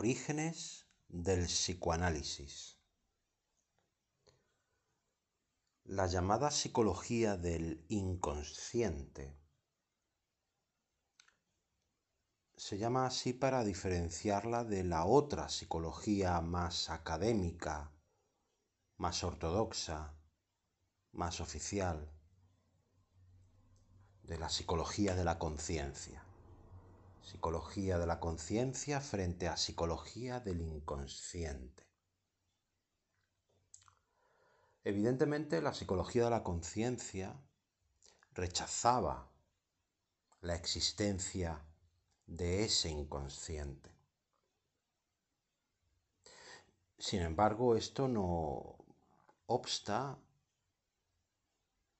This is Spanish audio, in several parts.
Orígenes del psicoanálisis. La llamada psicología del inconsciente se llama así para diferenciarla de la otra psicología más académica, más ortodoxa, más oficial, de la psicología de la conciencia. Psicología de la conciencia frente a psicología del inconsciente. Evidentemente la psicología de la conciencia rechazaba la existencia de ese inconsciente. Sin embargo, esto no obsta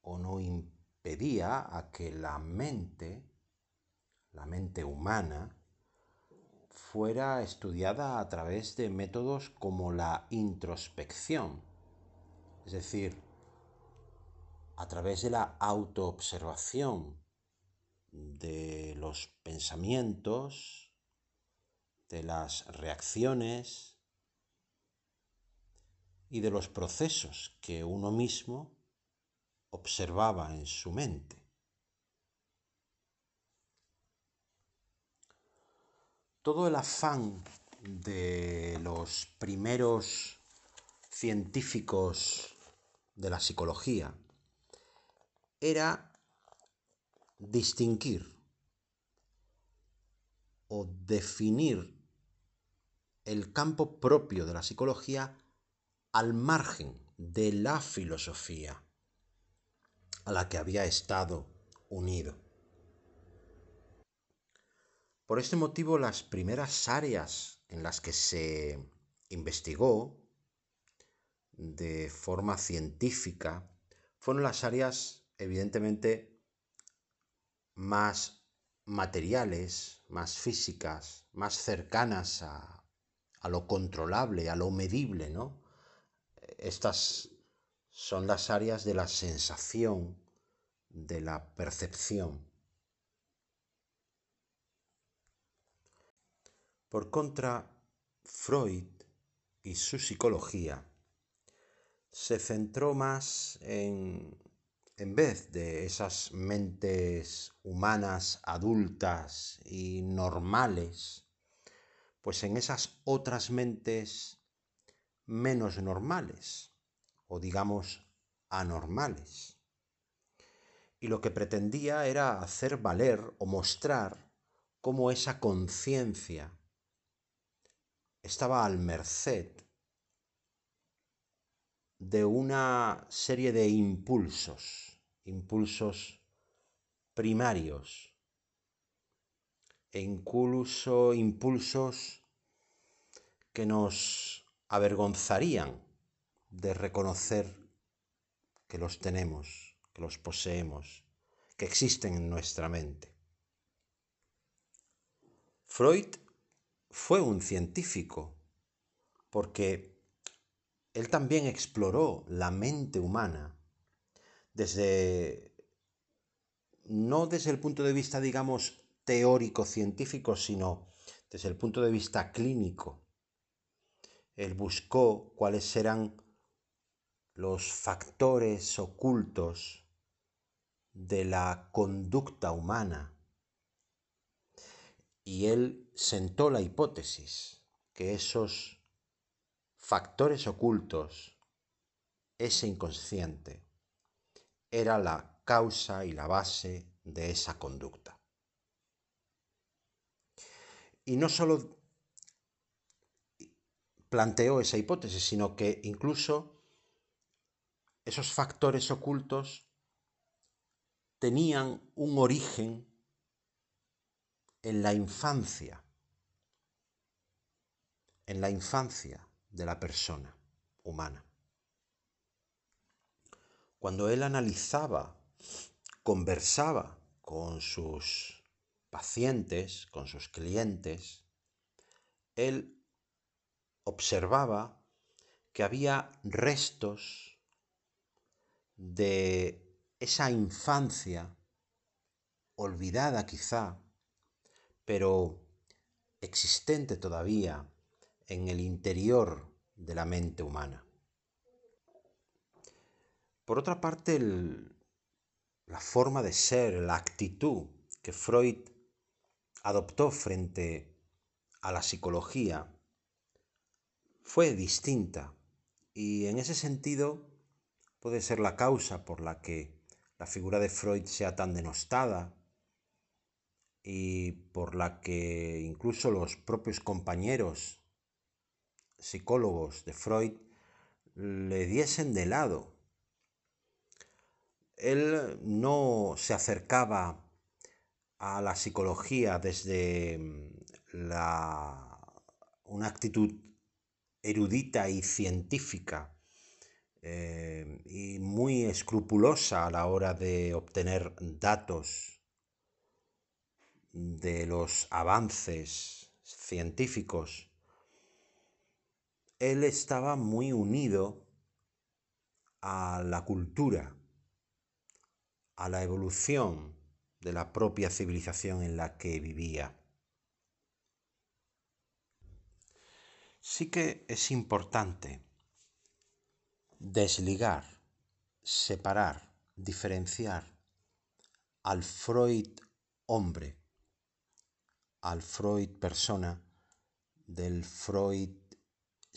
o no impedía a que la mente la mente humana, fuera estudiada a través de métodos como la introspección, es decir, a través de la autoobservación de los pensamientos, de las reacciones y de los procesos que uno mismo observaba en su mente. Todo el afán de los primeros científicos de la psicología era distinguir o definir el campo propio de la psicología al margen de la filosofía a la que había estado unido. Por este motivo, las primeras áreas en las que se investigó de forma científica fueron las áreas evidentemente más materiales, más físicas, más cercanas a, lo controlable, a lo medible, ¿no? Estas son las áreas de la sensación, de la percepción. Por contra, Freud y su psicología se centró más en, en vez de esas mentes humanas adultas y normales, pues en esas otras mentes menos normales o digamos anormales. Y lo que pretendía era hacer valer o mostrar cómo esa conciencia estaba al merced de una serie de impulsos, impulsos primarios e incluso impulsos que nos avergonzarían de reconocer que los tenemos, que los poseemos, que existen en nuestra mente. Freud fue un científico, porque él también exploró la mente humana desde, no desde el punto de vista, digamos, teórico científico, sino desde el punto de vista clínico. Él buscó cuáles eran los factores ocultos de la conducta humana y él sentó la hipótesis que esos factores ocultos, ese inconsciente, era la causa y la base de esa conducta. Y no solo planteó esa hipótesis, sino que incluso esos factores ocultos tenían un origen en la infancia, en la infancia de la persona humana. Cuando él analizaba, conversaba con sus pacientes, con sus clientes, él observaba que había restos de esa infancia olvidada quizá pero existente todavía en el interior de la mente humana. Por otra parte, la forma de ser, la actitud que Freud adoptó frente a la psicología fue distinta y en ese sentido puede ser la causa por la que la figura de Freud sea tan denostada y por la que incluso los propios compañeros psicólogos de Freud le diesen de lado. Él no se acercaba a la psicología desde la, una actitud erudita y científica eh, y muy escrupulosa a la hora de obtener datos de los avances científicos, él estaba muy unido a la cultura, a la evolución de la propia civilización en la que vivía. Sí que es importante desligar, separar, diferenciar al Freud hombre, al Freud persona, del Freud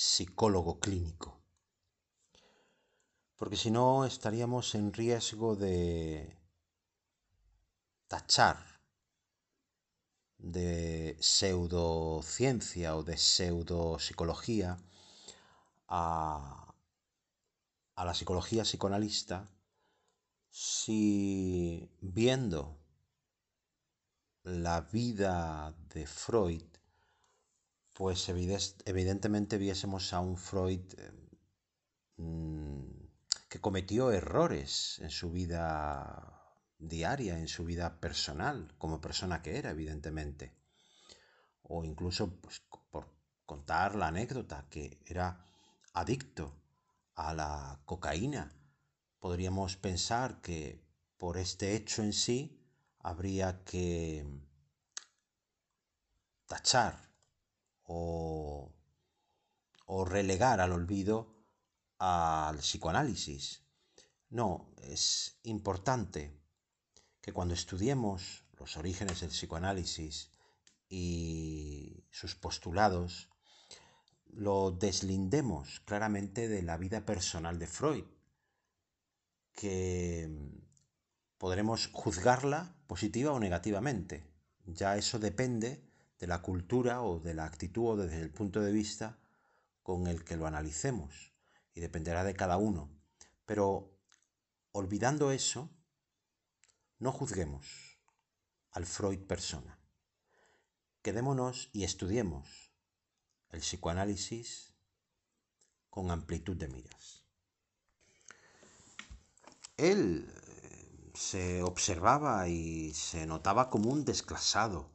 psicólogo clínico. Porque si no estaríamos en riesgo de tachar de pseudociencia o de pseudopsicología a, a la psicología psicoanalista si viendo la vida de Freud, pues evidentemente viésemos a un Freud mm, que cometió errores en su vida diaria, en su vida personal, como persona que era, evidentemente. O incluso pues, por contar la anécdota, que era adicto a la cocaína. Podríamos pensar que por este hecho en sí habría que tachar o, o relegar al olvido al psicoanálisis. No, es importante que cuando estudiemos los orígenes del psicoanálisis y sus postulados, lo deslindemos claramente de la vida personal de Freud, que podremos juzgarla positiva o negativamente. Ya eso depende de la cultura o de la actitud o desde el punto de vista con el que lo analicemos y dependerá de cada uno. Pero olvidando eso, no juzguemos al Freud persona. Quedémonos y estudiemos el psicoanálisis con amplitud de miras. Él eh, se observaba y se notaba como un desclasado.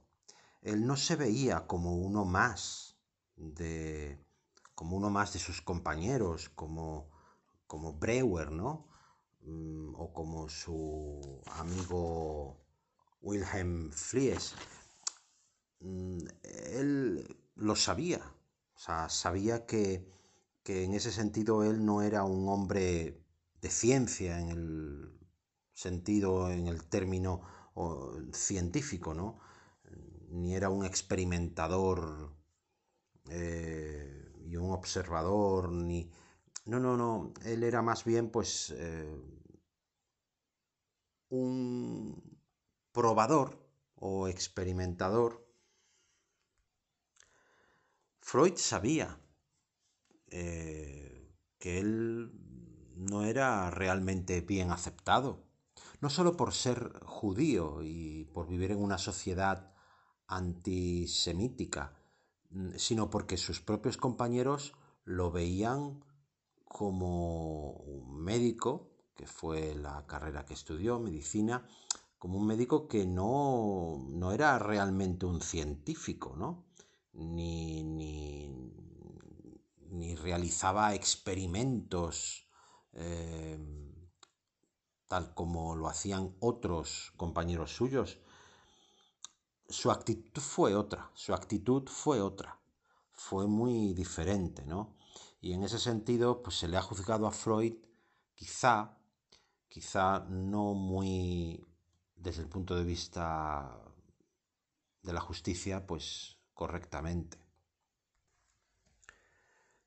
Él no se veía como uno más de como uno más de sus compañeros, como como Breuer, ¿no? Mm, o como su amigo Wilhelm Fries, mm, él lo sabía, o sea, sabía que, en ese sentido él no era un hombre de ciencia en el sentido, en el término científico, ¿no? Ni era un experimentador eh, y un observador, ni... No, no, no, él era más bien pues eh, un probador o experimentador, Freud sabía eh, que él no era realmente bien aceptado, no solo por ser judío y por vivir en una sociedad antisemítica, sino porque sus propios compañeros lo veían como un médico que fue la carrera que estudió, medicina, como un médico que no, no era realmente un científico, ¿no? Ni, ni, realizaba experimentos eh, tal como lo hacían otros compañeros suyos. Su actitud fue otra, su actitud fue otra. fue muy diferente, ¿no? Y en ese sentido, pues se le ha juzgado a Freud quizá, quizá no muy desde el punto de vista de la justicia, pues correctamente.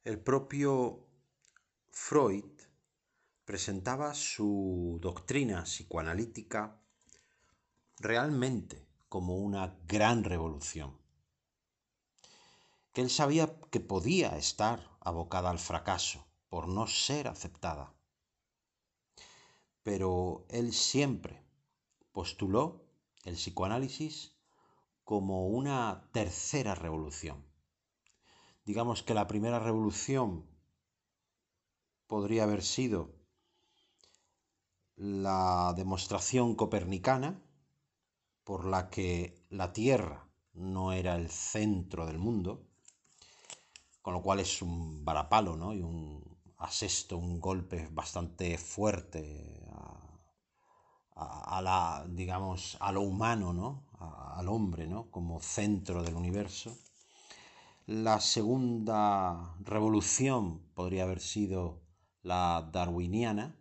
El propio Freud presentaba su doctrina psicoanalítica realmente como una gran revolución, que él sabía que podía estar abocada al fracaso por no ser aceptada. Pero él siempre postuló el psicoanálisis como una tercera revolución. Digamos que la primera revolución podría haber sido la demostración copernicana por la que la Tierra no era el centro del mundo, con lo cual es un varapalo ¿no? y un asesto, un golpe bastante fuerte a, la, digamos, a lo humano, ¿no? al hombre ¿no? como centro del universo. La segunda revolución podría haber sido la darwiniana,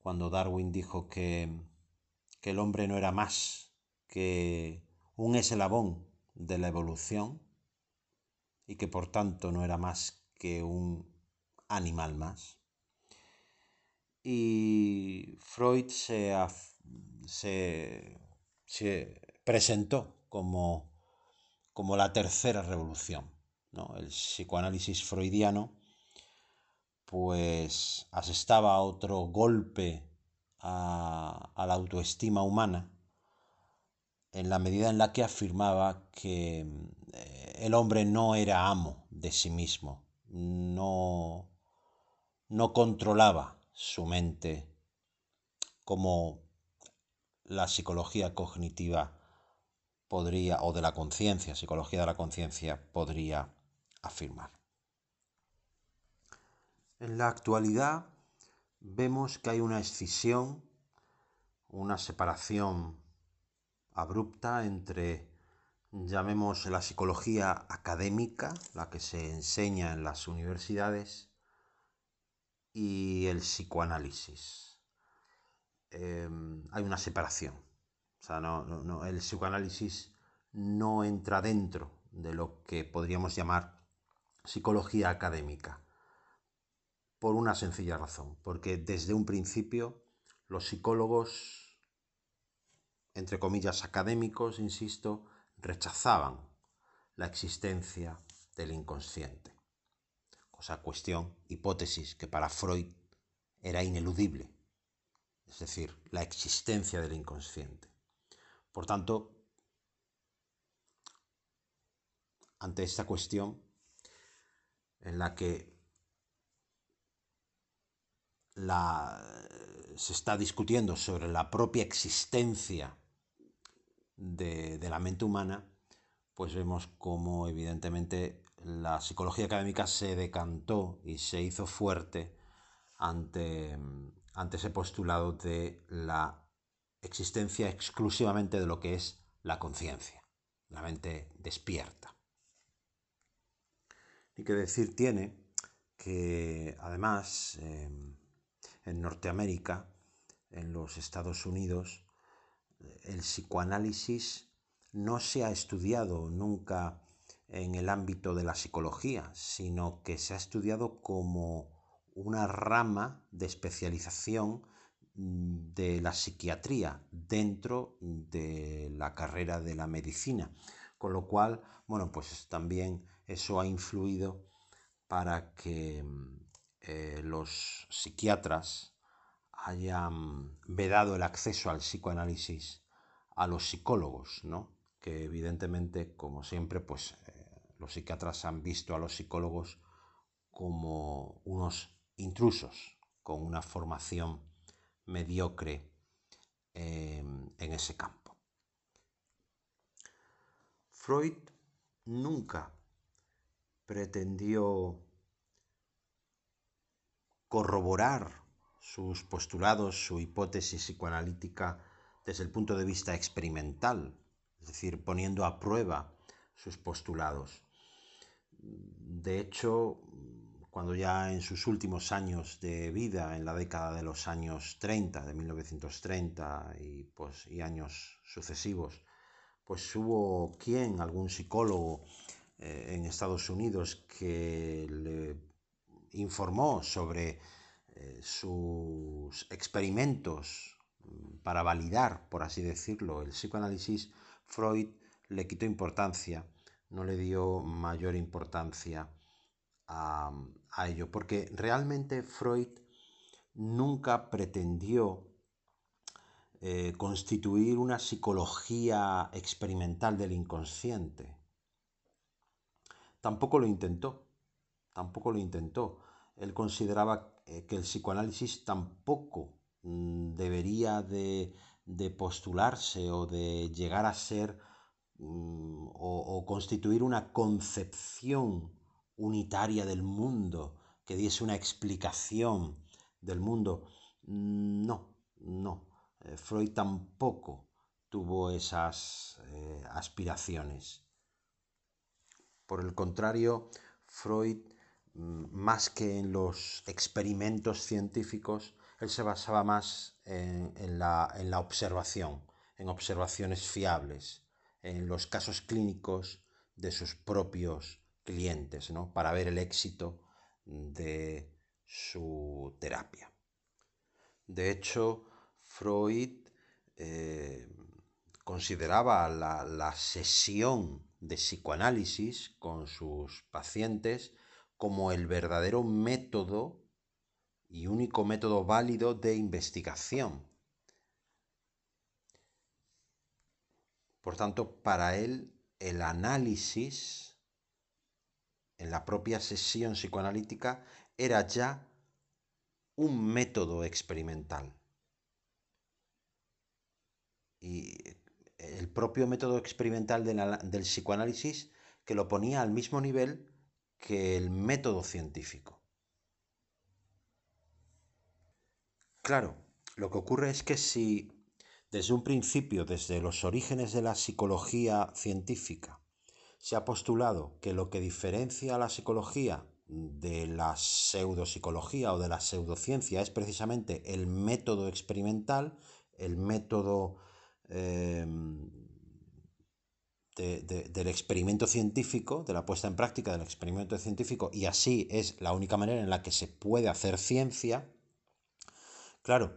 cuando Darwin dijo que, que el hombre no era más que un eslabón de la evolución y que por tanto no era más que un animal más. Y Freud se, se, presentó como, como, la tercera revolución. ¿no? El psicoanálisis freudiano pues asestaba otro golpe a, la autoestima humana en la medida en la que afirmaba que eh, el hombre no era amo de sí mismo, no, no controlaba su mente como la psicología cognitiva podría, o de la conciencia, psicología de la conciencia, podría afirmar. En la actualidad vemos que hay una escisión, una separación abrupta entre, llamemos la psicología académica, la que se enseña en las universidades, y el psicoanálisis. Em, hay una separación. O sea, el psicoanálisis no entra dentro de lo que podríamos llamar psicología académica por una sencilla razón, porque desde un principio los psicólogos, entre comillas académicos, insisto, rechazaban la existencia del inconsciente. Cosa, cuestión, hipótesis que para Freud era ineludible, es decir, la existencia del inconsciente. Por tanto, ante esta cuestión en la que se está discutiendo sobre la propia existencia de, la mente humana, pues vemos cómo evidentemente la psicología académica se decantó y se hizo fuerte ante, ante ese postulado de la existencia exclusivamente de lo que es la conciencia, la mente despierta. Y que decir tiene que además em, en Norteamérica, en los Estados Unidos, el psicoanálisis no se ha estudiado nunca en el ámbito de la psicología, sino que se ha estudiado como una rama de especialización de la psiquiatría dentro de la carrera de la medicina. Con lo cual, bueno, pues también eso ha influido para que eh, los psiquiatras hayan vedado el acceso al psicoanálisis a los psicólogos, ¿no? que evidentemente, como siempre, pues eh, los psiquiatras han visto a los psicólogos como unos intrusos con una formación mediocre em, en ese campo. Freud nunca pretendió corroborar sus postulados, su hipótesis psicoanalítica desde el punto de vista experimental, es decir, poniendo a prueba sus postulados. De hecho, cuando ya en sus últimos años de vida, en la década de los años 30, de 1930 y, pues, y años sucesivos, pues hubo quien, algún psicólogo eh, en Estados Unidos, que le informó sobre sus experimentos para validar, por así decirlo, el psicoanálisis, Freud le quitó importancia, no le dio mayor importancia a, ello, porque realmente Freud nunca pretendió eh, constituir una psicología experimental del inconsciente. Tampoco lo intentó, tampoco lo intentó. Él consideraba eh, que el psicoanálisis tampoco mm, debería de, postularse o de llegar a ser mm, o constituir una concepción unitaria del mundo, que diese una explicación del mundo. Mm, no, no. Eh, Freud tampoco tuvo esas eh, aspiraciones. Por el contrario, Freud, más que en los experimentos científicos, él se basaba más en, la, en la observación, en observaciones fiables, en los casos clínicos de sus propios clientes, ¿no? Para ver el éxito de su terapia. De hecho, Freud eh, consideraba la, la sesión de psicoanálisis con sus pacientes como el verdadero método y único método válido de investigación. Por tanto, para él el análisis en la propia sesión psicoanalítica era ya un método experimental. Y el propio método experimental del psicoanálisis que lo ponía al mismo nivel que el método científico. Claro, lo que ocurre es que si desde un principio, desde los orígenes de la psicología científica, se ha postulado que lo que diferencia a la psicología de la pseudopsicología o de la pseudociencia es precisamente el método experimental, el método del experimento científico, de la puesta en práctica del experimento científico, y así es la única manera en la que se puede hacer ciencia, claro,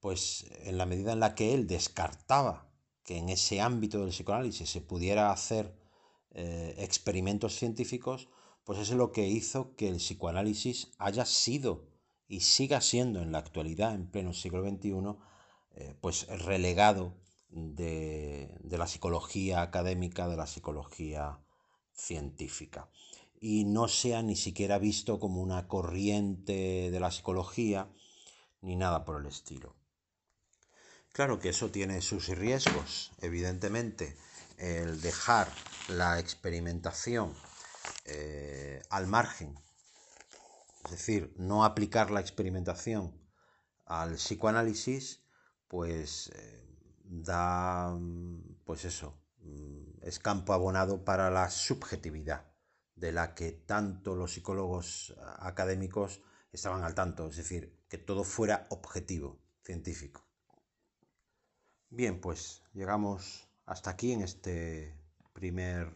pues en la medida en la que él descartaba que en ese ámbito del psicoanálisis se pudiera hacer eh, experimentos científicos, pues es lo que hizo que el psicoanálisis haya sido y siga siendo en la actualidad, en pleno siglo XXI, eh, pues relegado de, de, la psicología académica, de la psicología científica. Y no sea ni siquiera visto como una corriente de la psicología, ni nada por el estilo. Claro que eso tiene sus riesgos, evidentemente el dejar la experimentación eh, al margen, es decir, no aplicar la experimentación al psicoanálisis, pues eh, da, pues eso, mm, es campo abonado para la subjetividad de la que tanto los psicólogos académicos estaban al tanto, es decir, que todo fuera objetivo, científico. Bien, pues llegamos hasta aquí en este primer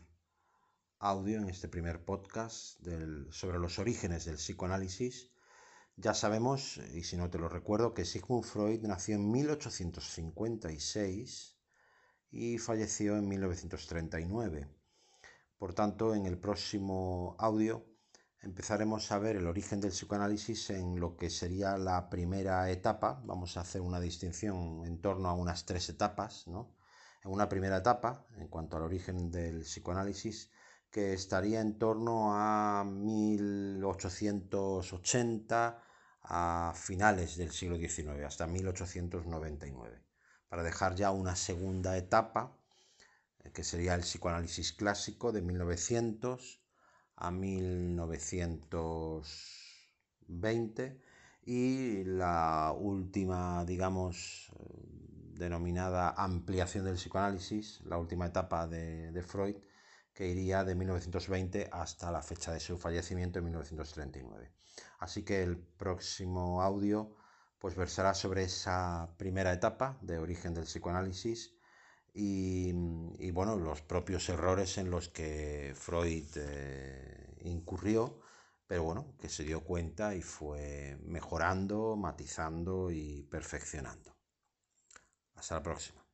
audio, en este primer podcast sobre los orígenes del psicoanálisis. Ya sabemos, y si no te lo recuerdo, que Sigmund Freud nació en 1856 y falleció en 1939. Por tanto, en el próximo audio empezaremos a ver el origen del psicoanálisis en lo que sería la primera etapa. Vamos a hacer una distinción en torno a unas tres etapas, ¿no? en una primera etapa, en cuanto al origen del psicoanálisis, que estaría en torno a 1880 a finales del siglo XIX, hasta 1899, para dejar ya una segunda etapa, eh, que sería el psicoanálisis clásico de 1900 a 1920 y la última, digamos, denominada ampliación del psicoanálisis, la última etapa de, Freud, que iría de 1920 hasta la fecha de su fallecimiento en 1939. Así que el próximo audio pues versará sobre esa primera etapa de origen del psicoanálisis y, bueno, los propios errores en los que Freud eh, incurrió, pero bueno, que se dio cuenta y fue mejorando, matizando y perfeccionando. Hasta la próxima.